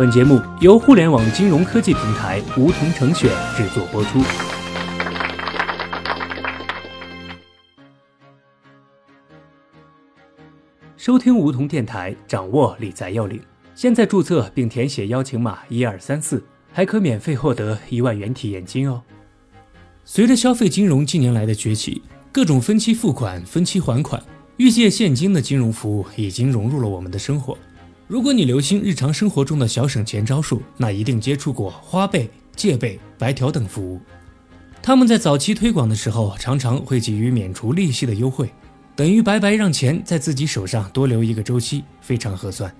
本节目由互联网金融科技平台梧桐城选制作播出。收听梧桐电台，掌握理财要领。现在注册并填写邀请码一二三四，还可免费获得一万元体验金哦。随着消费金融近年来的崛起，各种分期付款、分期还款、预借现金的金融服务已经融入了我们的生活。如果你留心日常生活中的小省钱招数，那一定接触过花呗、借呗、白条等服务。他们在早期推广的时候，常常会给予免除利息的优惠，等于白白让钱在自己手上多留一个周期，非常合算。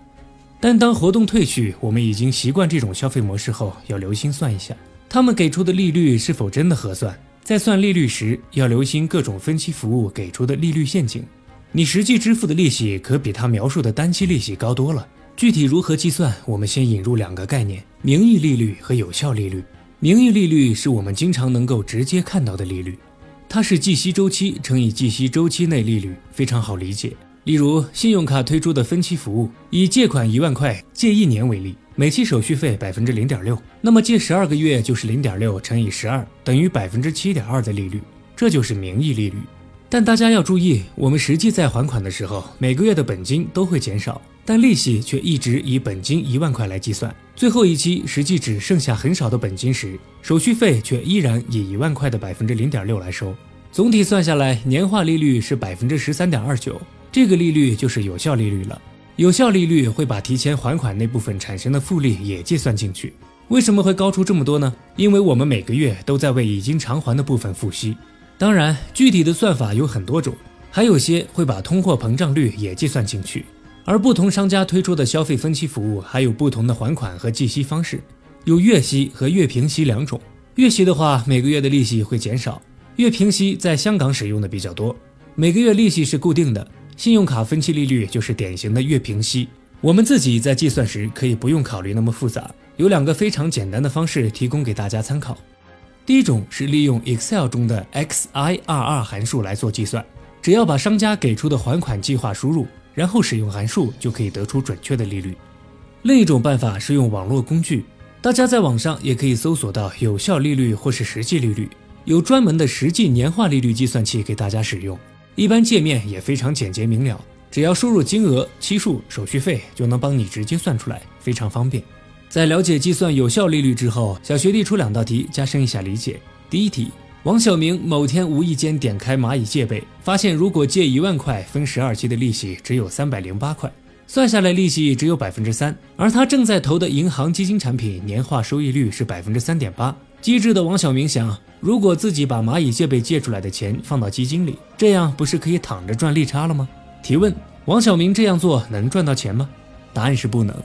但当活动退去，我们已经习惯这种消费模式后，要留心算一下，他们给出的利率是否真的合算。在算利率时，要留心各种分期服务给出的利率陷阱，你实际支付的利息可比他描述的单期利息高多了。具体如何计算，我们先引入两个概念：名义利率和有效利率。名义利率是我们经常能够直接看到的利率，它是计息周期乘以计息周期内利率，非常好理解。例如，信用卡推出的分期服务，以借款一万块借一年为例，每期手续费百分之零点六，那么借十二个月就是零点六乘以十二，等于百分之七点二的利率，这就是名义利率。但大家要注意，我们实际在还款的时候，每个月的本金都会减少，但利息却一直以本金一万块来计算。最后一期实际只剩下很少的本金时，手续费却依然以一万块的百分之零点六来收。总体算下来，年化利率是百分之十三点二九。这个利率就是有效利率了。有效利率会把提前还款那部分产生的复利也计算进去。为什么会高出这么多呢？因为我们每个月都在为已经偿还的部分付息。当然，具体的算法有很多种，还有些会把通货膨胀率也计算进去。而不同商家推出的消费分期服务还有不同的还款和计息方式，有月息和月平息两种。月息的话，每个月的利息会减少；月平息在香港使用的比较多，每个月利息是固定的。信用卡分期利率就是典型的月平息。我们自己在计算时可以不用考虑那么复杂，有两个非常简单的方式提供给大家参考。第一种是利用 Excel 中的 XIRR 函数来做计算，只要把商家给出的还款计划输入，然后使用函数就可以得出准确的利率。另一种办法是用网络工具，大家在网上也可以搜索到有效利率或是实际利率，有专门的实际年化利率计算器给大家使用。一般界面也非常简洁明了，只要输入金额、期数、手续费，就能帮你直接算出来，非常方便。在了解计算有效利率之后，小学弟出两道题，加深一下理解。第一题：王小明某天无意间点开蚂蚁借呗，发现如果借一万块，分十二期的利息只有三百零八块，算下来利息只有百分之三，而他正在投的银行基金产品年化收益率是百分之三点八。机智的王小明想。如果自己把蚂蚁借呗借出来的钱放到基金里，这样不是可以躺着赚利差了吗？提问：王小明这样做能赚到钱吗？答案是不能。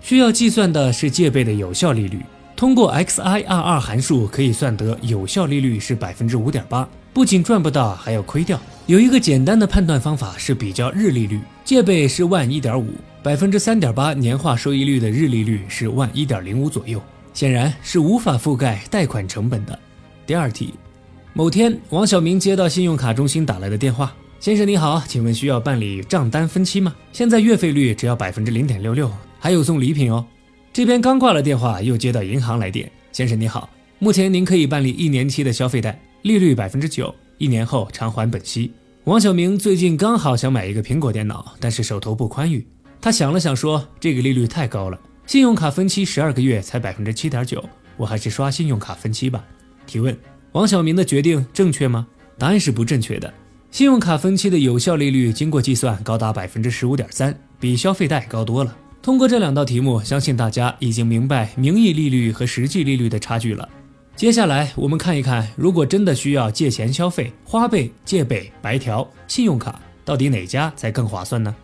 需要计算的是借呗的有效利率。通过 XIRR 函数可以算得有效利率是百分之五点八，不仅赚不到，还要亏掉。有一个简单的判断方法是比较日利率，借呗是万一点五，百分之三点八年化收益率的日利率是万一点零五左右，显然是无法覆盖贷款成本的。第二题，某天，王小明接到信用卡中心打来的电话：“先生你好，请问需要办理账单分期吗？现在月费率只要百分之零点六六，还有送礼品哦。”这边刚挂了电话，又接到银行来电：“先生你好，目前您可以办理一年期的消费贷，利率百分之九，一年后偿还本息。”王小明最近刚好想买一个苹果电脑，但是手头不宽裕，他想了想说：“这个利率太高了，信用卡分期十二个月才百分之七点九，我还是刷信用卡分期吧。”提问：王小明的决定正确吗？答案是不正确的。信用卡分期的有效利率经过计算高达百分之十五点三，比消费贷高多了。通过这两道题目，相信大家已经明白名义利率和实际利率的差距了。接下来我们看一看，如果真的需要借钱消费，花呗、借呗、白条、信用卡，到底哪家才更划算呢？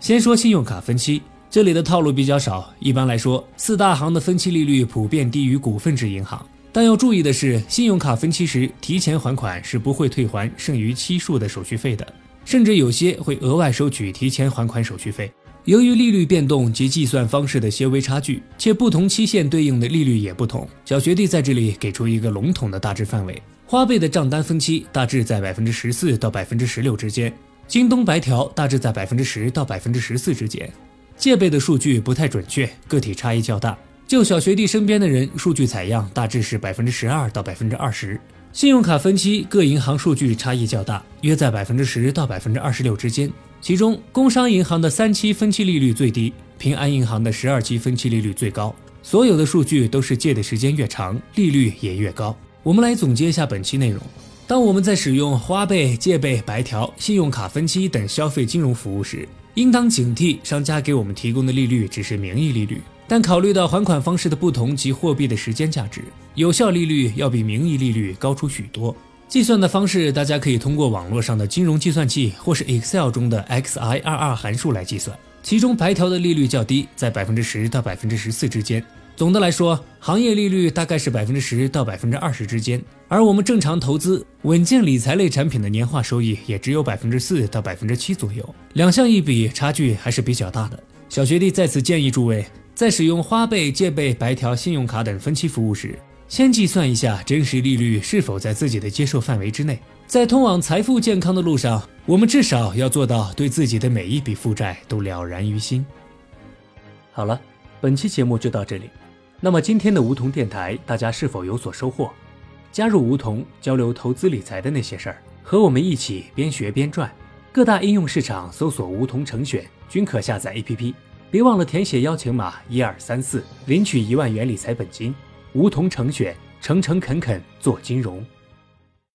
先说信用卡分期，这里的套路比较少。一般来说，四大行的分期利率普遍低于股份制银行。但要注意的是，信用卡分期时提前还款是不会退还剩余期数的手续费的，甚至有些会额外收取提前还款手续费。由于利率变动及计算方式的些微差距，且不同期限对应的利率也不同，小学弟在这里给出一个笼统的大致范围：花呗的账单分期大致在百分之十四到百分之十六之间，京东白条大致在百分之十到百分之十四之间。借呗的数据不太准确，个体差异较大。就小学弟身边的人，数据采样大致是百分之十二到百分之二十。信用卡分期各银行数据差异较大，约在百分之十到百分之二十六之间。其中，工商银行的三期分期利率最低，平安银行的十二期分期利率最高。所有的数据都是借的时间越长，利率也越高。我们来总结一下本期内容：当我们在使用花呗、借呗、白条、信用卡分期等消费金融服务时，应当警惕商家给我们提供的利率只是名义利率。但考虑到还款方式的不同及货币的时间价值，有效利率要比名义利率高出许多。计算的方式，大家可以通过网络上的金融计算器或是 Excel 中的 XIRR 函数来计算。其中白条的利率较低，在百分之十到百分之十四之间。总的来说，行业利率大概是百分之十到百分之二十之间。而我们正常投资稳健理财类产品的年化收益也只有百分之四到百分之七左右。两项一比，差距还是比较大的。小学弟在此建议诸位。在使用花呗、借呗、白条、信用卡等分期服务时，先计算一下真实利率是否在自己的接受范围之内。在通往财富健康的路上，我们至少要做到对自己的每一笔负债都了然于心。好了，本期节目就到这里。那么今天的梧桐电台，大家是否有所收获？加入梧桐，交流投资理财的那些事儿，和我们一起边学边赚。各大应用市场搜索“梧桐成选”，均可下载 APP。别忘了填写邀请码一二三四，领取一万元理财本金。梧桐成选，诚诚恳恳做金融。